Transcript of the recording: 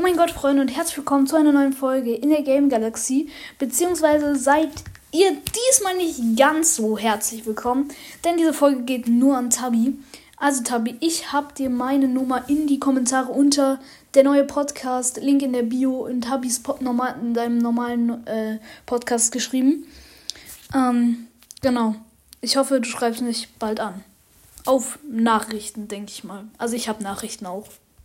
Oh mein Gott, Freunde, und herzlich willkommen zu einer neuen Folge in der Game Galaxy. Beziehungsweise seid ihr diesmal nicht ganz so herzlich willkommen, denn diese Folge geht nur an Tabi. Also, Tabi, ich habe dir meine Nummer in die Kommentare unter der neue Podcast, Link in der Bio, in Tabis Pod normal, in deinem normalen äh, Podcast geschrieben. Ähm, genau. Ich hoffe, du schreibst mich bald an. Auf Nachrichten, denke ich mal. Also, ich habe Nachrichten auch.